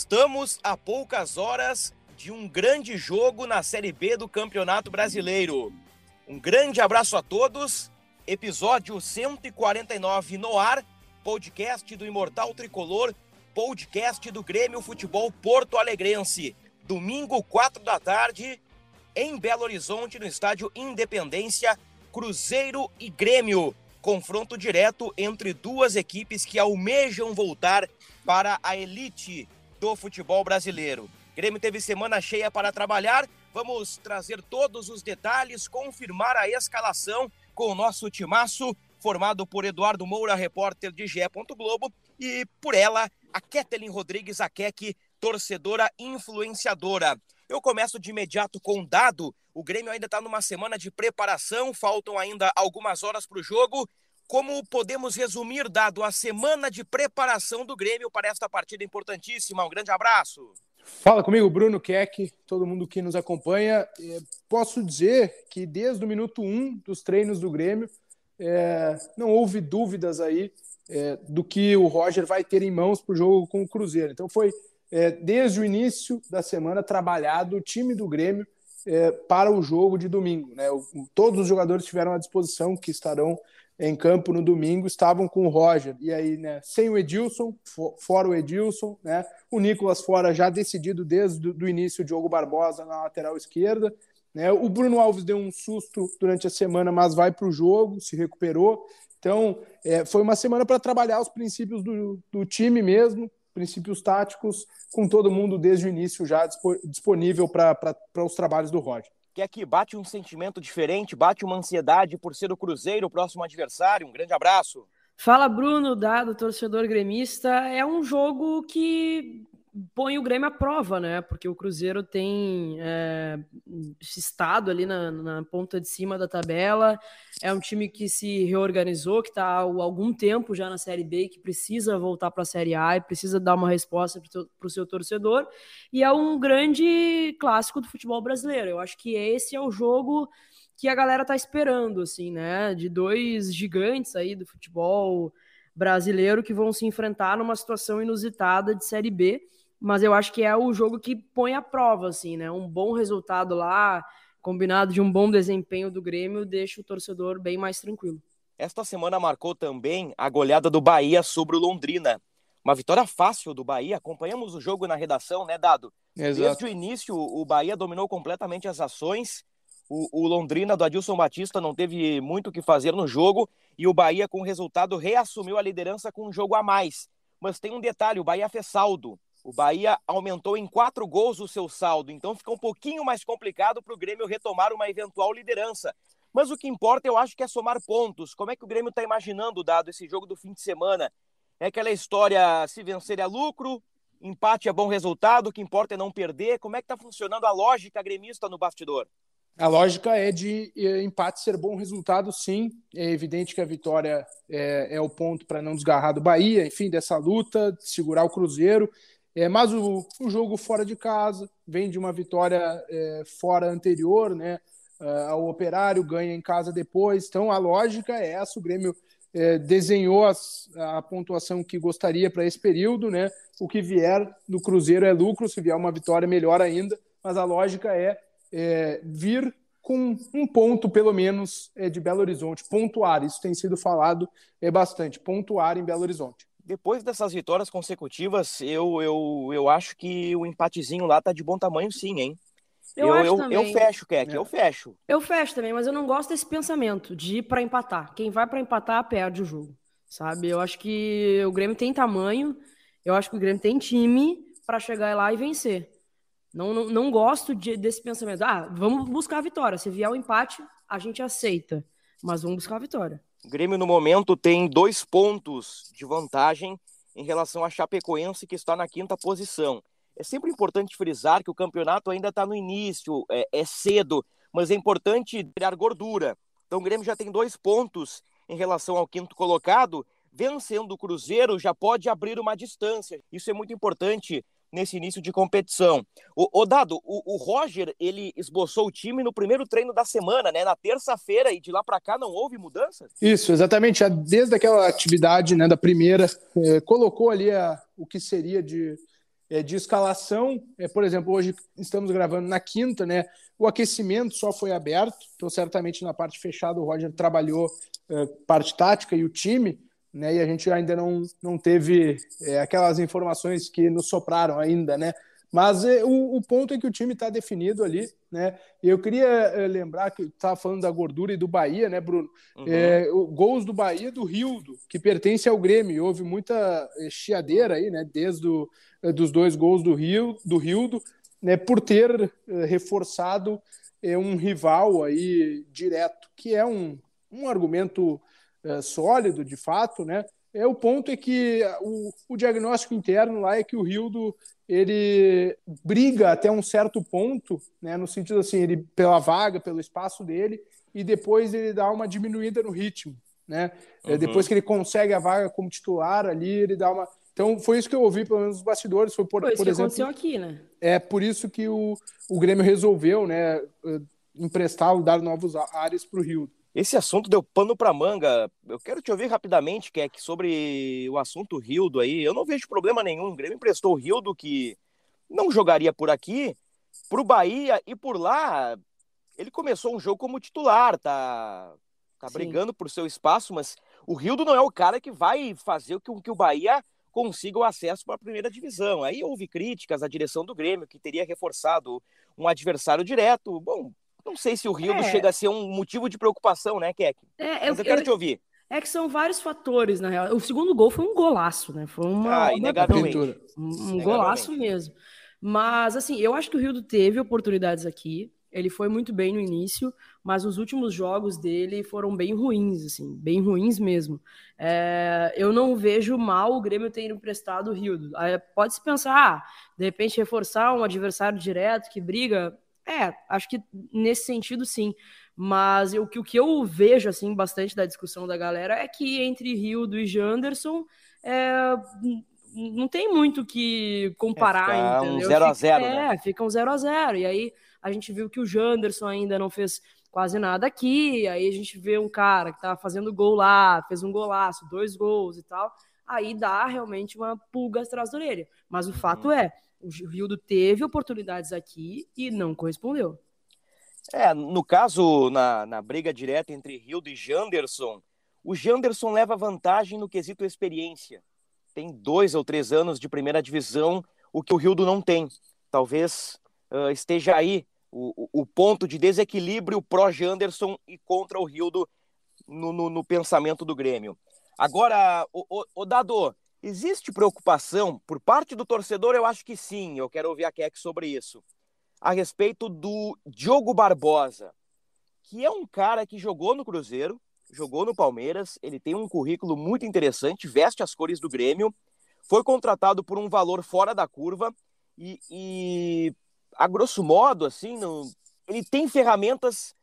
Estamos a poucas horas de um grande jogo na Série B do Campeonato Brasileiro. Um grande abraço a todos. Episódio 149 no ar, podcast do Imortal Tricolor, podcast do Grêmio Futebol Porto Alegrense. Domingo, 4 da tarde, em Belo Horizonte, no estádio Independência, Cruzeiro e Grêmio. Confronto direto entre duas equipes que almejam voltar para a elite do futebol brasileiro. Grêmio teve semana cheia para trabalhar. Vamos trazer todos os detalhes, confirmar a escalação com o nosso timaço, formado por Eduardo Moura, repórter de GE. Globo, e por ela, a Ketelin Rodrigues, a Kek, torcedora influenciadora. Eu começo de imediato com um dado. O Grêmio ainda está numa semana de preparação, faltam ainda algumas horas para o jogo. Como podemos resumir, dado a semana de preparação do Grêmio para esta partida importantíssima? Um grande abraço. Fala comigo, Bruno Keck, todo mundo que nos acompanha. É, posso dizer que desde o minuto 1 um dos treinos do Grêmio, é, não houve dúvidas aí é, do que o Roger vai ter em mãos para o jogo com o Cruzeiro. Então foi é, desde o início da semana trabalhado o time do Grêmio é, para o jogo de domingo. Né? O, todos os jogadores tiveram à disposição que estarão em campo no domingo estavam com o Roger. E aí, né, sem o Edilson, fora o Edilson, né, o Nicolas fora já decidido desde o início, Diogo Barbosa na lateral esquerda. Né, o Bruno Alves deu um susto durante a semana, mas vai para o jogo, se recuperou. Então, é, foi uma semana para trabalhar os princípios do, do time mesmo, princípios táticos, com todo mundo desde o início já disponível para os trabalhos do Roger que aqui bate um sentimento diferente, bate uma ansiedade por ser o Cruzeiro o próximo adversário. Um grande abraço. Fala, Bruno, dado torcedor gremista. É um jogo que põe o Grêmio à prova, né? Porque o Cruzeiro tem é, estado ali na, na, ponta de cima da tabela. É um time que se reorganizou, que está há algum tempo já na Série B, que precisa voltar para a Série A e precisa dar uma resposta para o seu torcedor. E é um grande clássico do futebol brasileiro. Eu acho que esse é o jogo que a galera tá esperando, assim, né? De dois gigantes aí do futebol brasileiro que vão se enfrentar numa situação inusitada de Série B mas eu acho que é o jogo que põe a prova, assim, né? Um bom resultado lá, combinado de um bom desempenho do Grêmio, deixa o torcedor bem mais tranquilo. Esta semana marcou também a goleada do Bahia sobre o Londrina. Uma vitória fácil do Bahia. Acompanhamos o jogo na redação, né, Dado? Exato. Desde o início, o Bahia dominou completamente as ações. O, o, Londrina do Adilson Batista não teve muito o que fazer no jogo. E o Bahia, com o resultado, reassumiu a liderança com um jogo a mais. Mas tem um detalhe: o Bahia fez saldo. O Bahia aumentou em quatro gols o seu saldo, então fica um pouquinho mais complicado para o Grêmio retomar uma eventual liderança. Mas o que importa, eu acho que é somar pontos. Como é que o Grêmio está imaginando, dado esse jogo do fim de semana? É aquela história: se vencer é lucro, empate é bom resultado, o que importa é não perder. Como é que está funcionando a lógica gremista no bastidor? A lógica é de empate ser bom resultado, sim. É evidente que a vitória é, é o ponto para não desgarrar do Bahia, enfim, dessa luta, segurar o Cruzeiro. É, mas o, o jogo fora de casa vem de uma vitória é, fora anterior, né? Uh, o Operário ganha em casa depois. Então a lógica é essa: o Grêmio é, desenhou as, a pontuação que gostaria para esse período, né? O que vier do Cruzeiro é lucro, se vier uma vitória, melhor ainda. Mas a lógica é, é vir com um ponto, pelo menos, é, de Belo Horizonte, pontuar. Isso tem sido falado é, bastante, pontuar em Belo Horizonte depois dessas vitórias consecutivas, eu, eu, eu acho que o empatezinho lá tá de bom tamanho, sim, hein? Eu, eu, eu, eu, fecho, Keck, é. eu fecho. Eu fecho também, mas eu não gosto desse pensamento de ir para empatar. Quem vai para empatar perde o jogo, sabe? Eu acho que o Grêmio tem tamanho, eu acho que o Grêmio tem time para chegar lá e vencer. Não, não, não gosto de, desse pensamento. Ah, vamos buscar a vitória. Se vier o empate, a gente aceita, mas vamos buscar a vitória. O Grêmio, no momento, tem dois pontos de vantagem em relação à Chapecoense, que está na quinta posição. É sempre importante frisar que o campeonato ainda está no início, é, é, cedo, mas é importante criar gordura. Então o Grêmio já tem dois pontos em relação ao quinto colocado. Vencendo o Cruzeiro já pode abrir uma distância. Isso é muito importante nesse início de competição. O, o Dado, o, o, Roger, ele esboçou o time no primeiro treino da semana, né? Na terça-feira, e de lá para cá não houve mudanças? Isso, exatamente. Desde aquela atividade né, da primeira, é, colocou ali a, o que seria de, é, de escalação. É, por exemplo, hoje estamos gravando na quinta, né? O aquecimento só foi aberto, então certamente na parte fechada o Roger trabalhou é, parte tática e o time né? E a gente ainda não, não teve é, aquelas informações que nos sopraram ainda, né? Mas é, o, o, ponto é que o time está definido ali, né? Eu queria é, lembrar que estava falando da gordura e do Bahia, né, Bruno? Uhum. É, o, gols do Bahia do Rildo, que pertence ao Grêmio. Houve muita é, chiadeira aí, né? Desde o, é, dos dois gols do Rio, do Rildo, né? Por ter reforçado um rival aí direto, que é um, um argumento é, sólido, de fato, né? É, o ponto é que o, o, diagnóstico interno lá é que o Rildo ele briga até um certo ponto, né, no sentido assim, ele pela vaga, pelo espaço dele, e depois ele dá uma diminuída no ritmo, né? É, uhum. depois que ele consegue a vaga como titular ali, ele dá uma então foi isso que eu ouvi pelo menos nos bastidores, foi por, foi por exemplo, aconteceu aqui, né? É por isso que o, o Grêmio resolveu, né, emprestar, dar novos ares para o Rildo. Esse assunto deu pano para manga. Eu quero te ouvir rapidamente, Keck, sobre o assunto Rildo aí. Eu não vejo problema nenhum. O Grêmio emprestou o Rildo, que não jogaria por aqui, para o Bahia e por lá. Ele começou um jogo como titular, tá, tá brigando por seu espaço, mas o Rildo não é o cara que vai fazer com que o Bahia consiga o acesso para a primeira divisão. Aí houve críticas à direção do Grêmio, que teria reforçado um adversário direto. Bom, não sei se o Rio é. chega a ser um motivo de preocupação, né, Keck? É, eu, Mas eu quero eu, te ouvir. É que são vários fatores, na real. O segundo gol foi um golaço, né? Foi uma. Ah, inegavelmente. Um, um golaço mesmo. Mas, assim, eu acho que o Rio teve oportunidades aqui. Ele foi muito bem no início, mas os últimos jogos dele foram bem ruins, assim, bem ruins mesmo. É, eu não vejo mal o Grêmio ter emprestado o Rio. Pode-se pensar, ah, de repente reforçar um adversário direto que briga, é, acho que nesse sentido sim. Mas o que, o que eu vejo assim bastante da discussão da galera é que entre Rildo e Janderson é, não tem muito que comparar, é, entendeu? Um 0 a 0 É, né? fica um 0 a 0 E aí a gente viu que o Janderson ainda não fez quase nada aqui. Aí a gente vê um cara que tá fazendo gol lá, fez um golaço, dois gols e tal. Aí dá realmente uma pulga atrás da orelha. Mas o fato uhum. é, o Rildo teve oportunidades aqui e não correspondeu. É, no caso, na, na briga direta entre Rildo e Janderson, o Janderson leva vantagem no quesito experiência. Tem dois ou três anos de primeira divisão, o que o Rildo não tem. Talvez uh, esteja aí o, o, ponto de desequilíbrio pró-Janderson e contra o Rildo no, no, no, pensamento do Grêmio. Agora, o, o, o Dado, Existe preocupação por parte do torcedor? Eu acho que sim. Eu quero ouvir a Keck sobre isso. A respeito do Diogo Barbosa, que é um cara que jogou no Cruzeiro, jogou no Palmeiras, ele tem um currículo muito interessante, veste as cores do Grêmio, foi contratado por um valor fora da curva e, e a grosso modo, assim, no, ele tem ferramentas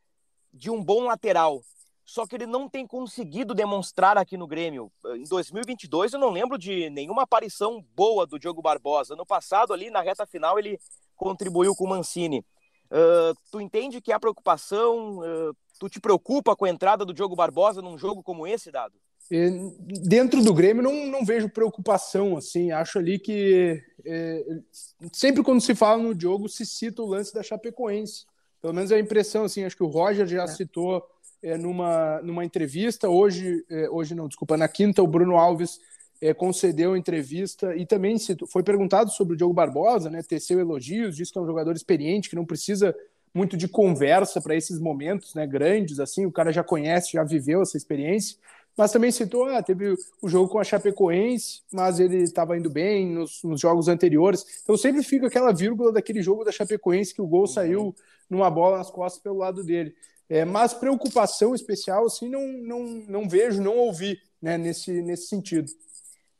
de um bom lateral só que ele não tem conseguido demonstrar aqui no Grêmio. Em 2022 eu não lembro de nenhuma aparição boa do Diogo Barbosa. No passado ali na reta final ele contribuiu com o Mancini. Uh, tu entende que há preocupação? Uh, tu te preocupa com a entrada do Diogo Barbosa num jogo como esse, Dado? Dentro do Grêmio não, não vejo preocupação, assim, acho ali que é, sempre quando se fala no Diogo se cita o lance da Chapecoense, pelo menos é a impressão, assim, acho que o Roger já é. citou é, numa, numa entrevista. Hoje, é, hoje não, desculpa, na quinta, o Bruno Alves é, concedeu entrevista e também foi perguntado sobre o Diogo Barbosa, né? Teceu elogios, disse que é um jogador experiente, que não precisa muito de conversa para esses momentos né, grandes, assim, o cara já conhece, já viveu essa experiência, mas também citou, ah, teve o jogo com a Chapecoense, mas ele estava indo bem nos, nos, jogos anteriores, então sempre fica aquela vírgula daquele jogo da Chapecoense que o gol uhum. saiu numa bola nas costas pelo lado dele. É, mas preocupação especial, assim, não, não, não vejo, não ouvi né, nesse, nesse sentido.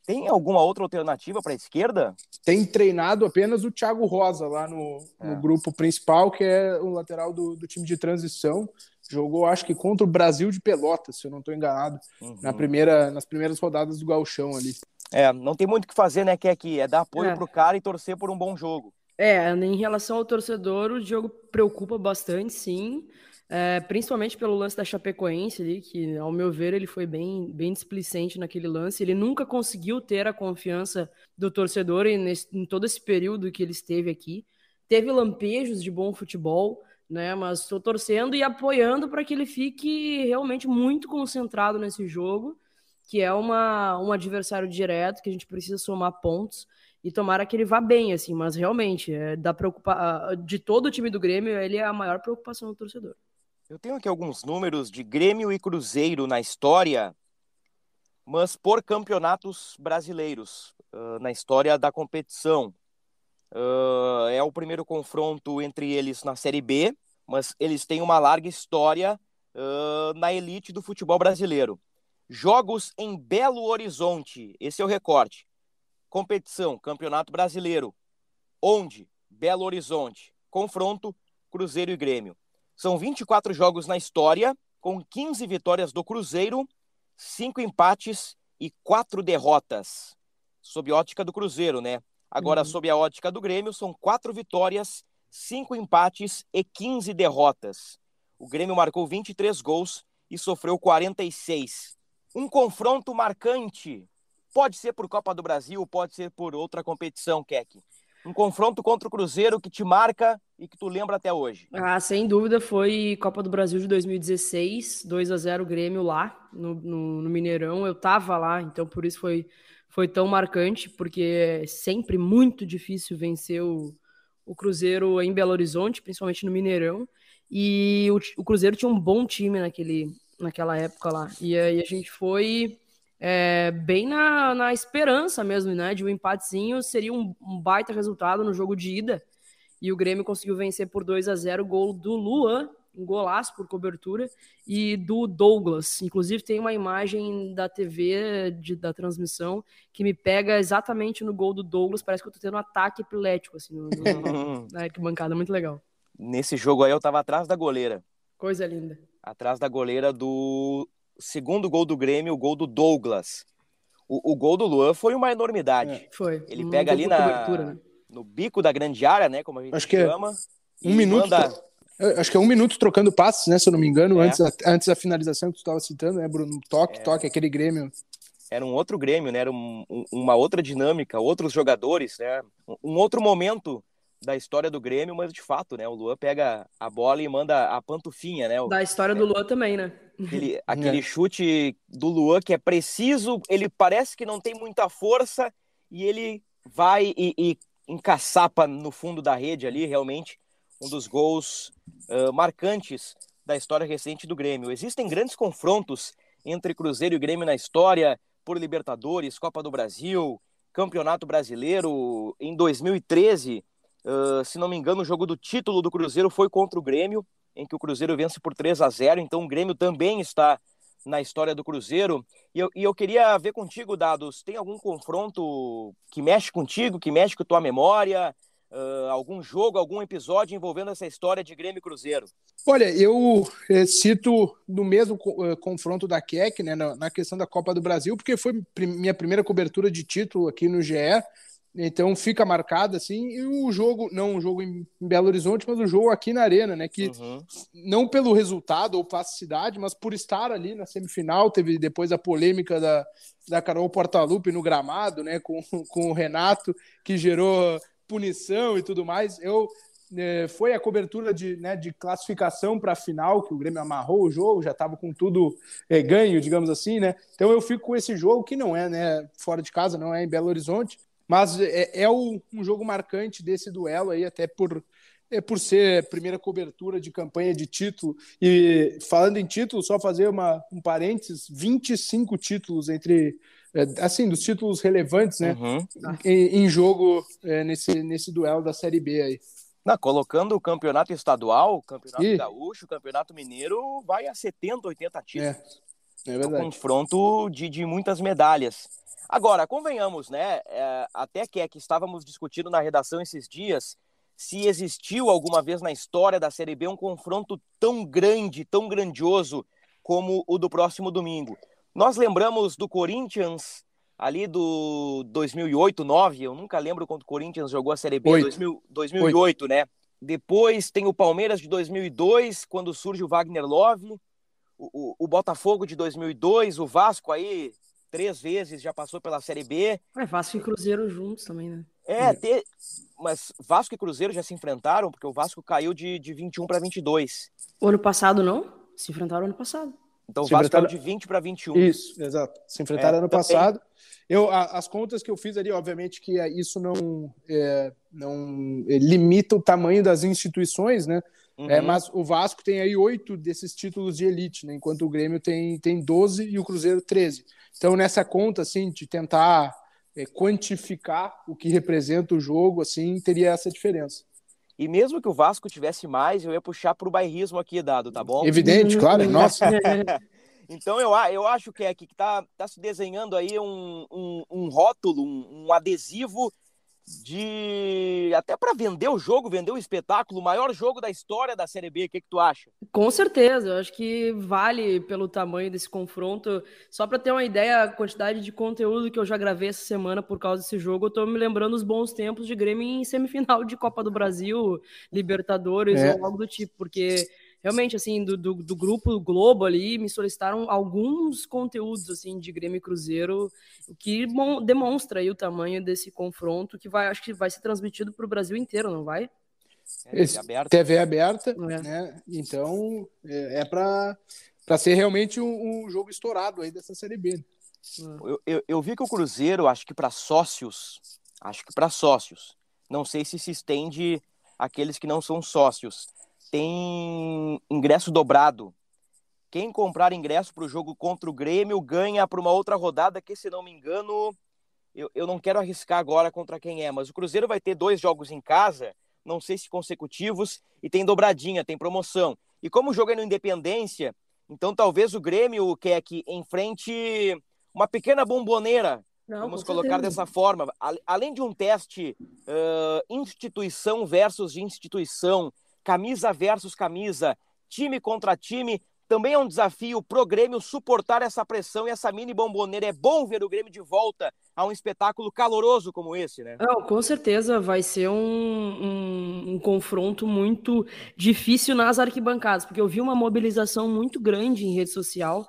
Tem alguma outra alternativa para a esquerda? Tem treinado apenas o Thiago Rosa lá no, é. no grupo principal, que é o lateral do, do, time de transição. Jogou, acho que contra o Brasil de Pelotas, se eu não estou enganado, uhum. na primeira, nas primeiras rodadas do Galchão ali. É, não tem muito o que fazer, né, que é que é dar apoio é. pro cara e torcer por um bom jogo. É, em relação ao torcedor, o jogo preocupa bastante, sim. É, principalmente pelo lance da Chapecoense ali, que, ao meu ver, ele foi bem, bem displicente naquele lance. Ele nunca conseguiu ter a confiança do torcedor em, nesse, em todo esse período que ele esteve aqui. Teve lampejos de bom futebol, né? Mas estou torcendo e apoiando para que ele fique realmente muito concentrado nesse jogo, que é uma, um adversário direto, que a gente precisa somar pontos e tomara que ele vá bem, assim, mas realmente, é, da preocupa... de todo o time do Grêmio, ele é a maior preocupação do torcedor. Eu tenho aqui alguns números de Grêmio e Cruzeiro na história, mas por campeonatos brasileiros, uh, na história da competição. Uh, é o primeiro confronto entre eles na Série B, mas eles têm uma larga história uh, na elite do futebol brasileiro. Jogos em Belo Horizonte, esse é o recorte. Competição, Campeonato Brasileiro. Onde? Belo Horizonte. Confronto, Cruzeiro e Grêmio. São 24 jogos na história, com 15 vitórias do Cruzeiro, 5 empates e 4 derrotas. Sob ótica do Cruzeiro, né? Agora, uhum. sob a ótica do Grêmio, são 4 vitórias, 5 empates e 15 derrotas. O Grêmio marcou 23 gols e sofreu 46. Um confronto marcante. Pode ser por Copa do Brasil, pode ser por outra competição, Keck um confronto contra o Cruzeiro que te marca e que tu lembra até hoje? Ah, sem dúvida foi Copa do Brasil de 2016, 2 a 0 Grêmio lá no, no, no, Mineirão. Eu tava lá, então por isso foi, foi tão marcante, porque é sempre muito difícil vencer o, o Cruzeiro em Belo Horizonte, principalmente no Mineirão. E o, o Cruzeiro tinha um bom time naquele, naquela época lá. E aí a gente foi é, bem na, na esperança mesmo, né? De um empatezinho seria um, um, baita resultado no jogo de ida. E o Grêmio conseguiu vencer por 2 a 0 gol do Luan, um golaço por cobertura, e do Douglas. Inclusive, tem uma imagem da TV de, da transmissão que me pega exatamente no gol do Douglas. Parece que eu tô tendo um ataque epilético, assim, no, no, na arquibancada. Muito legal. Nesse jogo aí, eu tava atrás da goleira. Coisa linda. Atrás da goleira do segundo gol do Grêmio, o gol do Douglas. O, o gol do Luan foi uma enormidade. É, foi. Ele um pega ali na, né? no bico da grande área, né? Como a gente acho que é chama. É um minuto. Manda... Acho que é um minuto trocando passes, né? Se eu não me engano, é. antes, antes da finalização que tu estava citando, né, Bruno? Toque, é. toque, aquele Grêmio. Era um outro Grêmio, né? Era um, um, uma outra dinâmica, outros jogadores, né? Um outro momento da história do Grêmio, mas de fato, né? O Luan pega a bola e manda a pantufinha, né? Da história do Luan também, né? Aquele, aquele é. chute do Luan que é preciso, ele parece que não tem muita força e ele vai e, e encaçapa no fundo da rede ali, realmente um dos gols uh, marcantes da história recente do Grêmio. Existem grandes confrontos entre Cruzeiro e Grêmio na história, por Libertadores, Copa do Brasil, Campeonato Brasileiro. Em 2013, Uh, se não me engano, o jogo do título do Cruzeiro foi contra o Grêmio, em que o Cruzeiro vence por 3 a 0 Então o Grêmio também está na história do Cruzeiro. E eu, e eu queria ver contigo, Dados, tem algum confronto que mexe contigo, que mexe com tua memória? Uh, algum jogo, algum episódio envolvendo essa história de Grêmio e Cruzeiro? Olha, eu eh, cito no mesmo eh, confronto da Keck, né, na, na, questão da Copa do Brasil, porque foi minha primeira cobertura de título aqui no GE. Então fica marcado assim, e o jogo, não o jogo em Belo Horizonte, mas o jogo aqui na Arena, né? Que uhum. não pelo resultado ou plasticidade, mas por estar ali na semifinal, teve depois a polêmica da, da Carol Portalupe no gramado, né? Com, com o Renato, que gerou punição e tudo mais. Eu é, foi a cobertura de, né, de classificação para a final, que o Grêmio amarrou o jogo, já estava com tudo é, ganho, digamos assim, né? Então eu fico com esse jogo que não é, né, fora de casa, não é em Belo Horizonte, mas é, é o, um jogo marcante desse duelo aí, até por, é por ser primeira cobertura de campanha de título. E falando em título, só fazer uma, um parênteses: 25 títulos entre. É, assim, dos títulos relevantes, né? Uhum. Em, em, jogo é, nesse, nesse duelo da Série B aí. Não, colocando o campeonato estadual, o campeonato gaúcho, o campeonato mineiro, vai a 70, 80 títulos. É, é verdade. um confronto de, de muitas medalhas. Agora, convenhamos, né? É, até que é que estávamos discutindo na redação esses dias se existiu alguma vez na história da Série B um confronto tão grande, tão grandioso como o do próximo domingo. Nós lembramos do Corinthians ali do 2008, 9, eu nunca lembro quando o Corinthians jogou a Série B, 2000, 2008, 8. né? Depois tem o Palmeiras de 2002, quando surge o Wagner Love, o, o, o Botafogo de 2002, o Vasco aí três vezes já passou pela Série B. É, Vasco e Cruzeiro juntos também, né? É, ter... mas Vasco e Cruzeiro já se enfrentaram, porque o Vasco caiu de, de 21 para 22. O ano passado não? Se enfrentaram ano passado. Então o Vasco caiu de 20 para 21. Isso, exato. Se enfrentaram é, ano também... passado. Eu, a, as contas que eu fiz ali, obviamente que é, isso não, é, não é, limita o tamanho das instituições, né? É, uhum. É, mas o Vasco tem aí oito desses títulos de elite, né? enquanto o Grêmio tem, tem 12 e o Cruzeiro 13. Então, nessa conta, assim, de tentar é, quantificar o que representa o jogo, assim, teria essa diferença. E mesmo que o Vasco tivesse mais, eu ia puxar para o bairrismo aqui, Dado, tá bom? Evidente, claro, nossa. então eu, eu acho que é que está tá se desenhando aí um, um, um rótulo, um, um adesivo de até para vender o jogo, vender o espetáculo, o maior jogo da história da Série B. O que, que tu acha? Com certeza, eu acho que vale pelo tamanho desse confronto. Só para ter uma ideia, a quantidade de conteúdo que eu já gravei essa semana por causa desse jogo, eu tô me lembrando os bons tempos de Grêmio em semifinal de Copa do Brasil, Libertadores é. ou algo do tipo, porque realmente, assim, do, do, do, grupo Globo ali, me solicitaram alguns conteúdos, assim, de Grêmio e Cruzeiro, o que demonstra aí o tamanho desse confronto, que vai, acho que vai ser transmitido para o Brasil inteiro, não vai? É, TV aberta, TV aberta é. né? Então, é, é para ser realmente um, um, jogo estourado aí dessa Série B. Eu, eu, eu vi que o Cruzeiro, acho que para sócios, acho que para sócios, não sei se se estende aqueles que não são sócios, tem ingresso dobrado. Quem comprar ingresso para o jogo contra o Grêmio ganha para uma outra rodada, que se não me engano, eu, eu não quero arriscar agora contra quem é, mas o Cruzeiro vai ter dois jogos em casa, não sei se consecutivos, e tem dobradinha, tem promoção. E como o jogo é no Independência, então talvez o Grêmio quer que enfrente uma pequena bomboneira, não, vamos colocar dessa forma. Além de um teste uh, instituição versus instituição, camisa versus camisa, time contra time. Também é um desafio pro Grêmio suportar essa pressão e essa mini bomboneira. É bom ver o Grêmio de volta a um espetáculo caloroso como esse, né? Não, com certeza vai ser um, um, um, confronto muito difícil nas arquibancadas, porque eu vi uma mobilização muito grande em rede social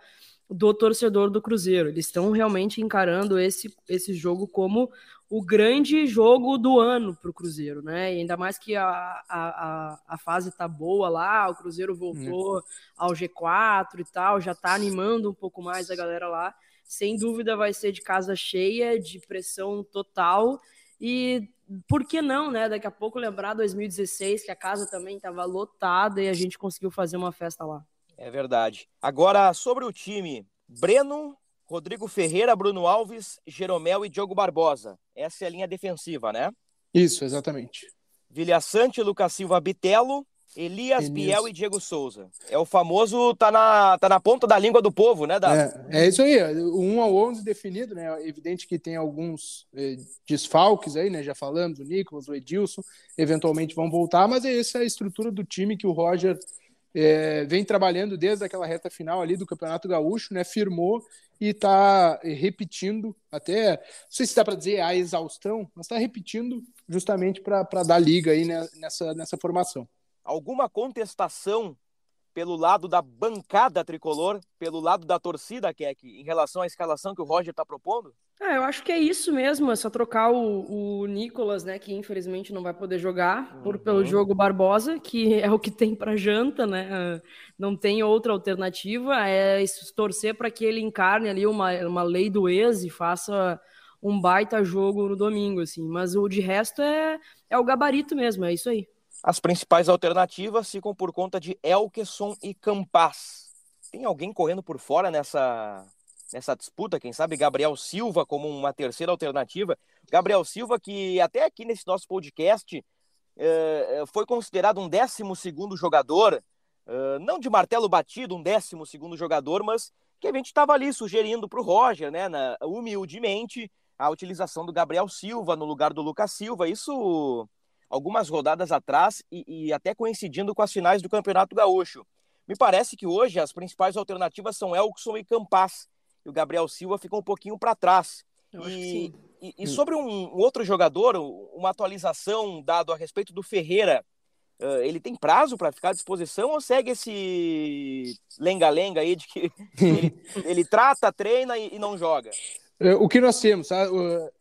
do torcedor do Cruzeiro. Eles estão realmente encarando esse, esse jogo como o grande jogo do ano para o Cruzeiro, né? E ainda mais que a, a, a fase tá boa lá, o Cruzeiro voltou é. ao G4 e tal, já tá animando um pouco mais a galera lá. Sem dúvida vai ser de casa cheia, de pressão total. E por que não, né? Daqui a pouco lembrar 2016, que a casa também estava lotada e a gente conseguiu fazer uma festa lá. É verdade. Agora, sobre o time, Breno, Rodrigo Ferreira, Bruno Alves, Jeromel e Diogo Barbosa. Essa é a linha defensiva, né? Isso, exatamente. Vilha Sante, Lucas Silva, Bitelo, Elias, Elias, Biel e Diego Souza. É o famoso, tá na, tá na ponta da língua do povo, né, Dado? É, é isso aí, o 1 ao 11 definido, né? É evidente que tem alguns eh, desfalques aí, né? Já falamos, o Nicolas, o Edilson, eventualmente vão voltar, mas é essa a estrutura do time que o Roger é, vem trabalhando desde aquela reta final ali do Campeonato Gaúcho, né? Firmou e está repetindo, até, não sei se dá para dizer a exaustão, mas está repetindo justamente para dar liga aí né, nessa, nessa formação. Alguma contestação pelo lado da bancada tricolor, pelo lado da torcida, Keck, em relação à escalação que o Roger está propondo? É, eu acho que é isso mesmo, é só trocar o, o Nicolas, né, que infelizmente não vai poder jogar, uhum. por, pelo jogo Barbosa, que é o que tem para janta, né, não tem outra alternativa, é torcer para que ele encarne ali uma, uma lei do ex e faça um baita jogo no domingo, assim, mas o de resto é, é o gabarito mesmo, é isso aí. As principais alternativas ficam por conta de Elkeson e Campas. Tem alguém correndo por fora nessa nessa disputa, quem sabe Gabriel Silva como uma terceira alternativa. Gabriel Silva, que até aqui nesse nosso podcast é, foi considerado um 12 jogador, é, não de martelo batido, um 12 jogador, mas que a gente estava ali sugerindo para o Roger, né, na, humildemente, a utilização do Gabriel Silva no lugar do Lucas Silva. Isso algumas rodadas atrás e, e até coincidindo com as finais do Campeonato Gaúcho. Me parece que hoje as principais alternativas são Elkson e Campas. E o Gabriel Silva ficou um pouquinho para trás. E, e, e, sobre um, um, outro jogador, uma atualização dado a respeito do Ferreira, uh, ele tem prazo para ficar à disposição ou segue esse lenga-lenga aí de que ele, ele trata, treina e, e, não joga? É, o que nós temos, tá?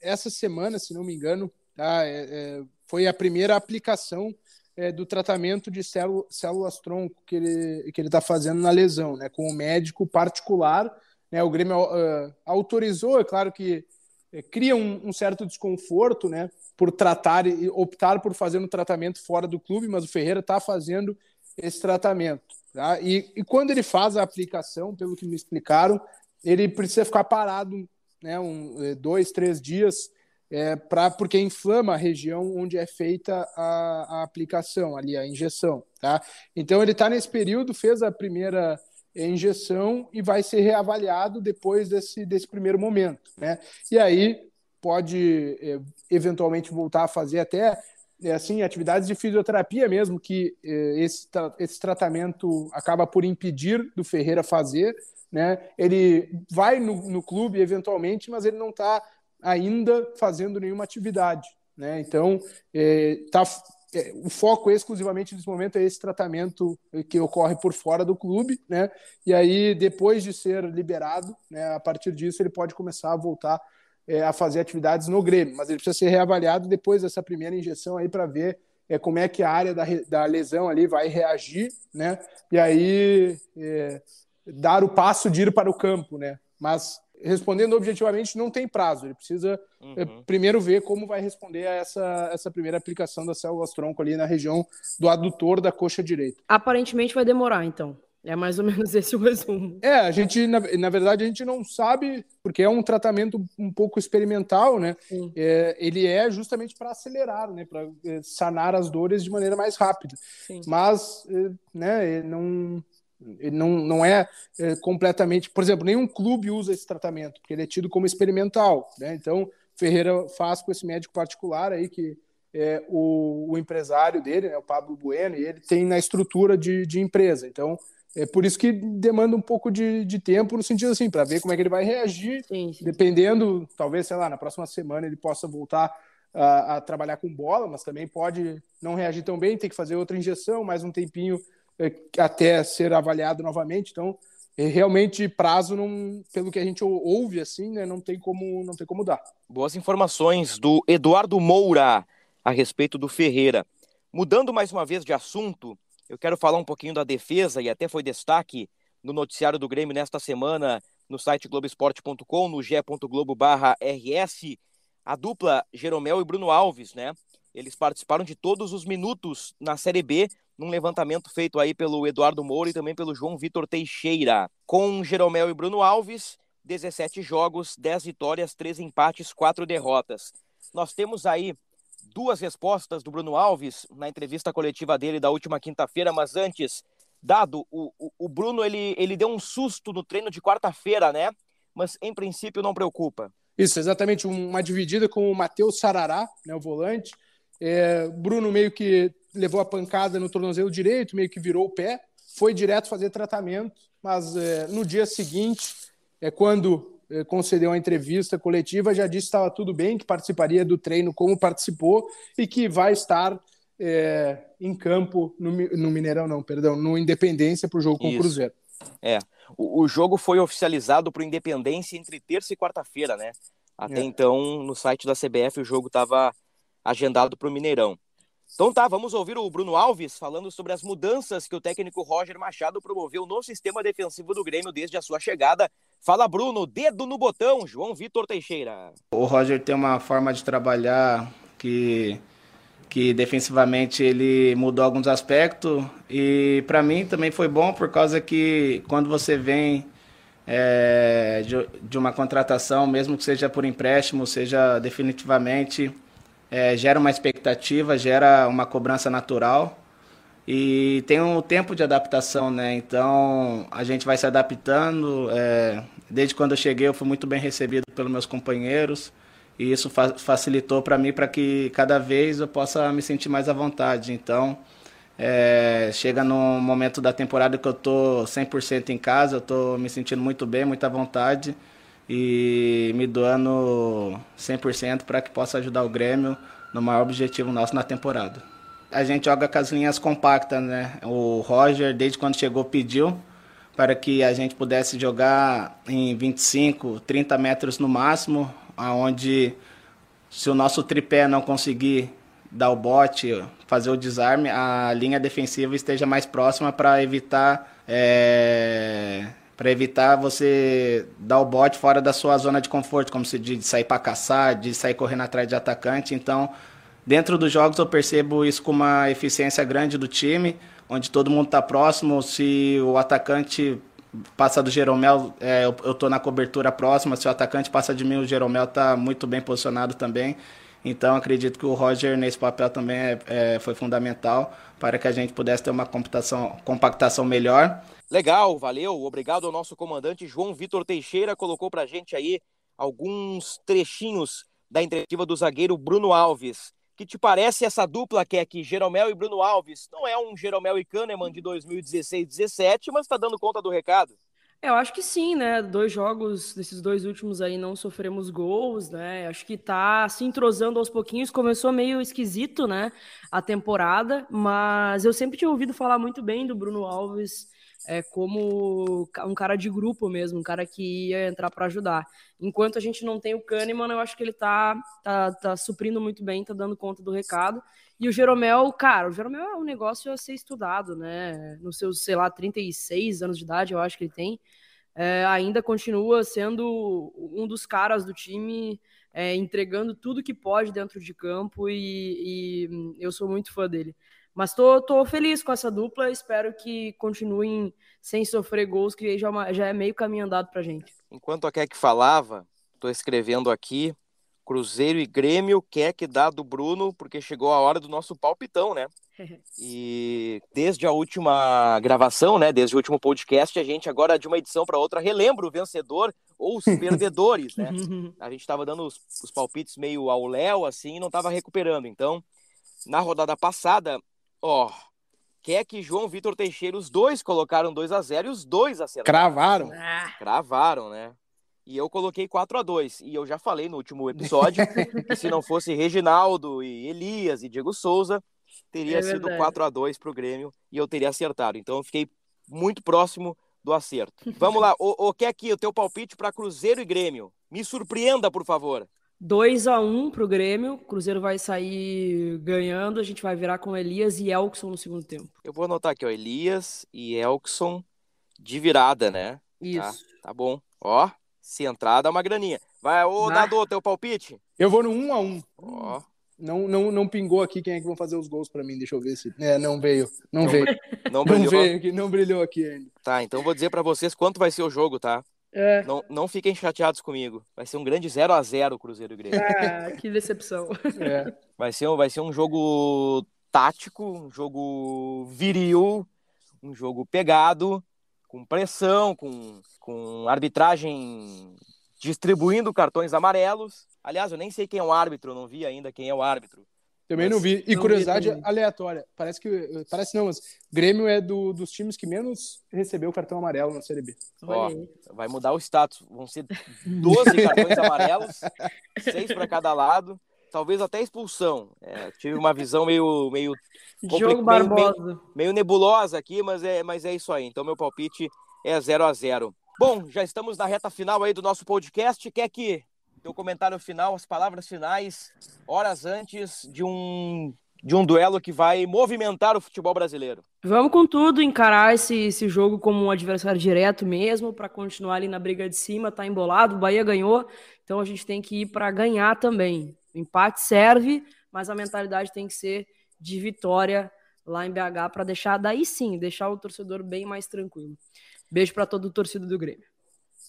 essa semana, se não me engano, tá? É, é, foi a primeira aplicação é, do tratamento de células tronco que ele que ele está fazendo na lesão, né? Com um médico particular, né? O Grêmio uh, autorizou, é claro que é, cria um, um, certo desconforto, né? Por tratar e optar por fazer um tratamento fora do clube, mas o Ferreira está fazendo esse tratamento. Tá? E, e, quando ele faz a aplicação, pelo que me explicaram, ele precisa ficar parado, né? Um, é, dois, três dias é, pra, porque inflama a região onde é feita a, a aplicação, ali a injeção. Tá? Então ele está nesse período, fez a primeira injeção e vai ser reavaliado depois desse, desse primeiro momento. Né? E aí pode é, eventualmente voltar a fazer até é, assim atividades de fisioterapia mesmo que é, esse, esse tratamento acaba por impedir do Ferreira fazer. Né? Ele vai no, no clube eventualmente, mas ele não está ainda fazendo nenhuma atividade. Né? Então, é, tá, é, o foco exclusivamente nesse momento é esse tratamento que ocorre por fora do clube, né? E aí, depois de ser liberado, né, a partir disso, ele pode começar a voltar é, a fazer atividades no Grêmio, mas ele precisa ser reavaliado depois dessa primeira injeção aí para ver é, como é que a área da, da lesão ali vai reagir, né? E aí é, dar o passo de ir para o campo, né? Mas respondendo objetivamente, não tem prazo. Ele precisa é, uhum. primeiro ver como vai responder a essa, essa primeira aplicação das células tronco ali na região do adutor da coxa direita. Aparentemente vai demorar, então. É mais ou menos esse o resumo. É, a gente, na, na verdade, a gente não sabe, porque é um tratamento um pouco experimental, né? É, ele é justamente para acelerar, né? Para é, sanar as dores de maneira mais rápida. Sim. Mas, é, né, não, não, não é, é, completamente. Por exemplo, nenhum clube usa esse tratamento, porque ele é tido como experimental. Né? Então, Ferreira faz com esse médico particular aí, que é o, o empresário dele, né, o Pablo Bueno, e ele tem na estrutura de, de empresa. Então, é por isso que demanda um pouco de, de tempo, no sentido assim, para ver como é que ele vai reagir, sim, sim. dependendo, talvez, sei lá, na próxima semana ele possa voltar a, a, trabalhar com bola, mas também pode não reagir tão bem, ter que fazer outra injeção, mais um tempinho até ser avaliado novamente. Então, é, realmente prazo não, pelo que a gente ouve assim, né, não tem como não tem como dar. Boas informações do Eduardo Moura a respeito do Ferreira. Mudando mais uma vez de assunto, eu quero falar um pouquinho da defesa e até foi destaque no noticiário do Grêmio nesta semana no site globesport.com, no g.globo/rs, a dupla Jeromel e Bruno Alves, né? Eles participaram de todos os minutos na Série B num levantamento feito aí pelo Eduardo Moura e também pelo João Vitor Teixeira. Com Jeromel e Bruno Alves, 17 jogos, 10 vitórias, 3 empates, 4 derrotas. Nós temos aí duas respostas do Bruno Alves na entrevista coletiva dele da última quinta-feira, mas antes, dado, o, o, o, Bruno ele, ele deu um susto no treino de quarta-feira, né? Mas em princípio não preocupa. Isso, exatamente, uma dividida com o Matheus Sarará, né, o volante. É, Bruno meio que levou a pancada no tornozelo direito, meio que virou o pé, foi direto fazer tratamento, mas é, no dia seguinte, é quando é, concedeu a entrevista coletiva, já disse que estava tudo bem, que participaria do treino como participou e que vai estar é, em campo no, no, Mineirão, não, perdão, no Independência para o jogo com Isso. o Cruzeiro. É, o, o jogo foi oficializado para o Independência entre terça e quarta-feira, né? Até é. então, no site da CBF, o jogo estava agendado para o Mineirão. Então tá, vamos ouvir o Bruno Alves falando sobre as mudanças que o técnico Roger Machado promoveu no sistema defensivo do Grêmio desde a sua chegada. Fala Bruno, dedo no botão, João Vitor Teixeira. O Roger tem uma forma de trabalhar que que defensivamente ele mudou alguns aspectos e para mim também foi bom por causa que quando você vem é, de, de uma contratação, mesmo que seja por empréstimo, seja definitivamente é, gera uma expectativa, gera uma cobrança natural e tem um tempo de adaptação, né? Então a gente vai se adaptando. É, desde quando eu cheguei, eu fui muito bem recebido pelos meus companheiros e isso fa facilitou para mim para que cada vez eu possa me sentir mais à vontade. Então é, chega no momento da temporada que eu tô 100% em casa, eu tô me sentindo muito bem, muita vontade e me doando 100% para que possa ajudar o Grêmio no maior objetivo nosso na temporada. A gente joga com as linhas compactas, né? O Roger, desde quando chegou, pediu para que a gente pudesse jogar em 25, 30 metros no máximo, aonde se o nosso tripé não conseguir dar o bote, fazer o desarme, a linha defensiva esteja mais próxima para evitar é, para evitar você dar o bote fora da sua zona de conforto, como se de sair para caçar, de sair correndo atrás de atacante. Então, dentro dos jogos eu percebo isso com uma eficiência grande do time, onde todo mundo está próximo. Se o atacante passa do Jeromel, é, eu estou na cobertura próxima. Se o atacante passa de mim, o Jeromel está muito bem posicionado também. Então, acredito que o Roger nesse papel também é, é, foi fundamental para que a gente pudesse ter uma compactação melhor. Legal, valeu. Obrigado ao nosso comandante João Vitor Teixeira, colocou pra gente aí alguns trechinhos da entrevista do zagueiro Bruno Alves. Que te parece essa dupla que é aqui, Jeromel e Bruno Alves? Não é um Jeromel e Kahneman de 2016-17, mas está dando conta do recado. Eu acho que sim, né? Dois jogos, desses dois últimos aí, não sofremos gols, né? Acho que tá se entrosando aos pouquinhos. Começou meio esquisito, né? A temporada, mas eu sempre tinha ouvido falar muito bem do Bruno Alves é, como um cara de grupo mesmo, um cara que ia entrar para ajudar. Enquanto a gente não tem o Kahneman, eu acho que ele tá, tá, tá suprindo muito bem, tá dando conta do recado. E o Jeromel, cara, o Jeromel é um negócio a ser estudado, né? Nos seus, sei lá, 36 anos de idade, eu acho que ele tem. É, ainda continua sendo um dos caras do time, é, entregando tudo que pode dentro de campo e, e eu sou muito fã dele. Mas tô, tô feliz com essa dupla, espero que continuem sem sofrer gols, que já, é já é meio caminho andado pra gente. Enquanto a Keck falava, tô escrevendo aqui, Cruzeiro e Grêmio, Keck dá do Bruno, porque chegou a hora do nosso palpitão, né? E desde a última gravação, né, desde o último podcast, a gente agora de uma edição para outra relembra o vencedor ou os perdedores, né? A gente estava dando os, os palpites meio ao léu assim, e não estava recuperando. Então, na rodada passada, Ó, quer que João Vitor Teixeira, os dois colocaram 2 a 0 e os dois acertaram. Cravaram. Ah. Cravaram, né? E eu coloquei 4 a 2 E eu já falei no último episódio que se não fosse Reginaldo e Elias e Diego Souza, teria é sido 4 a 2 pro Grêmio e eu teria acertado. Então eu fiquei muito próximo do acerto. Vamos lá, o, o que é aqui o teu palpite para Cruzeiro e Grêmio? Me surpreenda, por favor. 2 a 1 para o Grêmio. O Cruzeiro vai sair ganhando. A gente vai virar com Elias e Elkson no segundo tempo. Eu vou anotar aqui, ó. Elias e Elkson de virada, né? Isso. Tá, tá bom. Ó, se entrar, dá uma graninha. Vai, ô, ah. Dado, teu palpite? Eu vou no 1 a 1 Ó. Não, não, não pingou aqui quem é que vão fazer os gols para mim. Deixa eu ver se. É, não veio. Não, não veio. Não, brilhou. não veio aqui, não brilhou aqui ainda. Tá, então vou dizer para vocês quanto vai ser o jogo, tá? É. Não, não fiquem chateados comigo. Vai ser um grande 0 a 0 Cruzeiro e Grêmio. Ah, que decepção. É. Vai, ser, vai ser um jogo tático, um jogo viril, um jogo pegado, com pressão, com, com arbitragem distribuindo cartões amarelos. Aliás, eu nem sei quem é o árbitro, não vi ainda quem é o árbitro. Também não vi. E não curiosidade vi aleatória. Parece que. Parece não, mas Grêmio é do, dos times que menos recebeu cartão amarelo na Série B. Ó, vai mudar o status. Vão ser 12 cartões amarelos, seis para cada lado. Talvez até expulsão. É, tive uma visão meio. meio Jogo meio, meio, meio, nebulosa aqui, mas é, mas é isso aí. Então, meu palpite é 0 a 0 Bom, já estamos na reta final aí do nosso podcast. Quer que teu comentário final, as palavras finais, horas antes de um de um duelo que vai movimentar o futebol brasileiro. Vamos com tudo, encarar esse, esse jogo como um adversário direto mesmo, para continuar ali na briga de cima, tá embolado, o Bahia ganhou, então a gente tem que ir para ganhar também. O empate serve, mas a mentalidade tem que ser de vitória lá em BH para deixar daí sim, deixar o torcedor bem mais tranquilo. Beijo para todo o torcedor do Grêmio.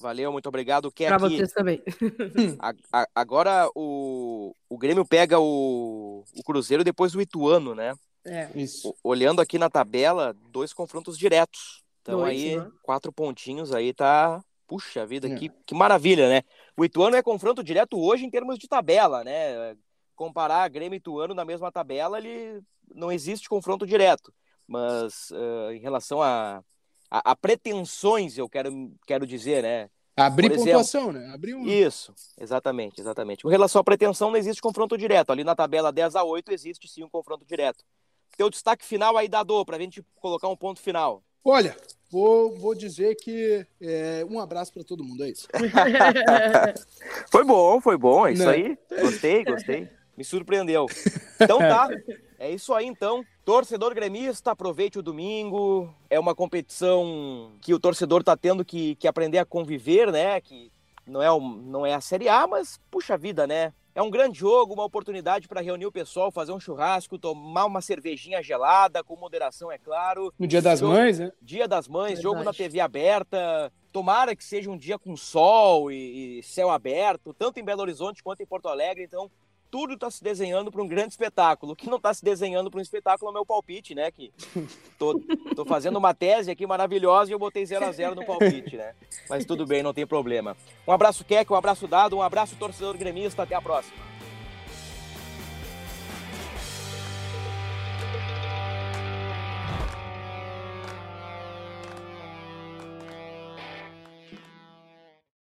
Valeu, muito obrigado. Quer Pra aqui, vocês também. a- a- agora o, o Grêmio pega o, o Cruzeiro depois do Ituano, né? É. Isso. O- Olhando aqui na tabela, dois confrontos diretos. Então Dois, aí, né? quatro pontinhos aí tá. Puxa vida, É. que, que maravilha, né? O Ituano é confronto direto hoje em termos de tabela, né? Comparar Grêmio e Ituano na mesma tabela, ele não existe confronto direto. Mas eh, em relação a, a, a pretensões, eu quero, quero dizer, né? Abrir Por exemplo, pontuação, né? Abrir um. Isso, exatamente, exatamente. Com relação à pretensão, não existe confronto direto. Ali na tabela 10 a 8 existe sim um confronto direto. Teu destaque final aí, Dado, pra gente colocar um ponto final. Olha, vou, vou dizer que é, um abraço para todo mundo, é isso. Foi bom, foi bom, é isso Né? aí. Gostei, gostei. Me surpreendeu. Então tá, é isso aí então. Torcedor gremista, aproveite o domingo. É uma competição que o torcedor tá tendo que, que aprender a conviver, né? Que não é, um, não é a Série A, mas puxa vida, né? É um grande jogo, uma oportunidade para reunir o pessoal, fazer um churrasco, tomar uma cervejinha gelada, com moderação, é claro. No Dia das Jogo- Mães, né? Dia das Mães, Verdade. jogo na TV aberta. Tomara que seja um dia com sol e, e céu aberto, tanto em Belo Horizonte quanto em Porto Alegre. Então, tudo está se desenhando para um grande espetáculo. O que não está se desenhando para um espetáculo é o meu palpite, né? Que tô, tô fazendo uma tese aqui maravilhosa e eu botei 0 a 0 no palpite, né? Mas tudo bem, não tem problema. Um abraço, Keck, um abraço dado, um abraço, torcedor gremista. Até a próxima.